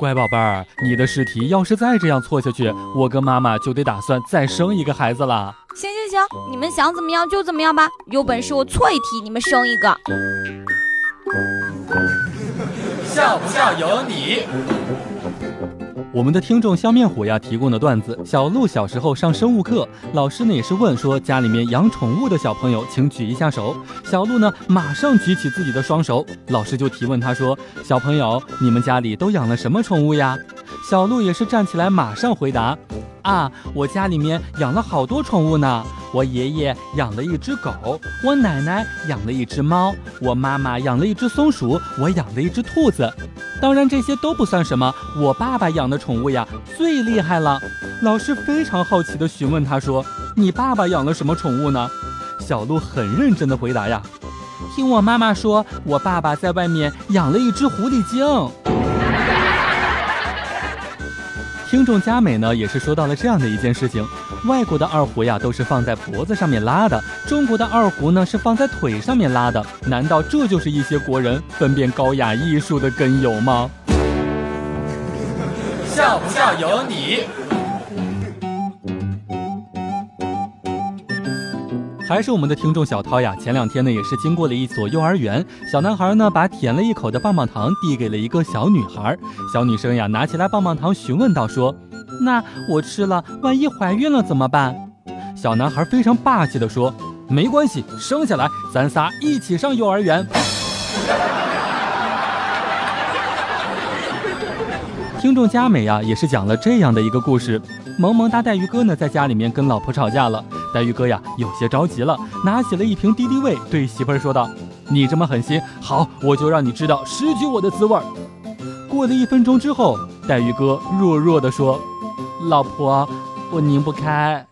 乖宝贝儿，你的试题要是再这样错下去，我跟妈妈就得打算再生一个孩子了。行行行，你们想怎么样就怎么样吧。有本事我错一题，你们生一个。笑不笑由你。我们的听众笑面虎呀提供的段子：小鹿小时候上生物课，老师呢也是问说家里面养宠物的小朋友，请举一下手。小鹿呢马上举起自己的双手，老师就提问他说：“小朋友，你们家里都养了什么宠物呀？”小鹿也是站起来马上回答：“啊，我家里面养了好多宠物呢。我爷爷养了一只狗，我奶奶养了一只猫，我妈妈养了一只松鼠，我养了一只兔子。”当然这些都不算什么，我爸爸养的宠物呀最厉害了。老师非常好奇地询问他说：“你爸爸养了什么宠物呢？”小鹿很认真地回答呀：“听我妈妈说，我爸爸在外面养了一只狐狸精。”听众佳美呢也是说到了这样的一件事情：外国的二胡呀都是放在脖子上面拉的，中国的二胡呢是放在腿上面拉的。难道这就是一些国人分辨高雅艺术的根由吗？笑不笑由你。还是我们的听众小涛呀，前两天呢也是经过了一所幼儿园，小男孩呢把舔了一口的棒棒糖递给了一个小女孩，小女生呀拿起来棒棒糖询问道说：“那我吃了，万一怀孕了怎么办？”小男孩非常霸气的说：“没关系，生下来咱仨一起上幼儿园。” 听众佳美呀也是讲了这样的一个故事：萌萌哒带鱼哥呢在家里面跟老婆吵架了。黛玉哥呀，有些着急了，拿起了一瓶敌敌畏，对媳妇儿说道：“你这么狠心，好，我就让你知道失去我的滋味。”过了一分钟之后，黛玉哥弱弱地说：“老婆，我拧不开。”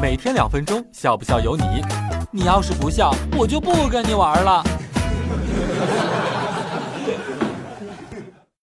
每天两分钟，笑不笑由你。你要是不笑，我就不跟你玩了。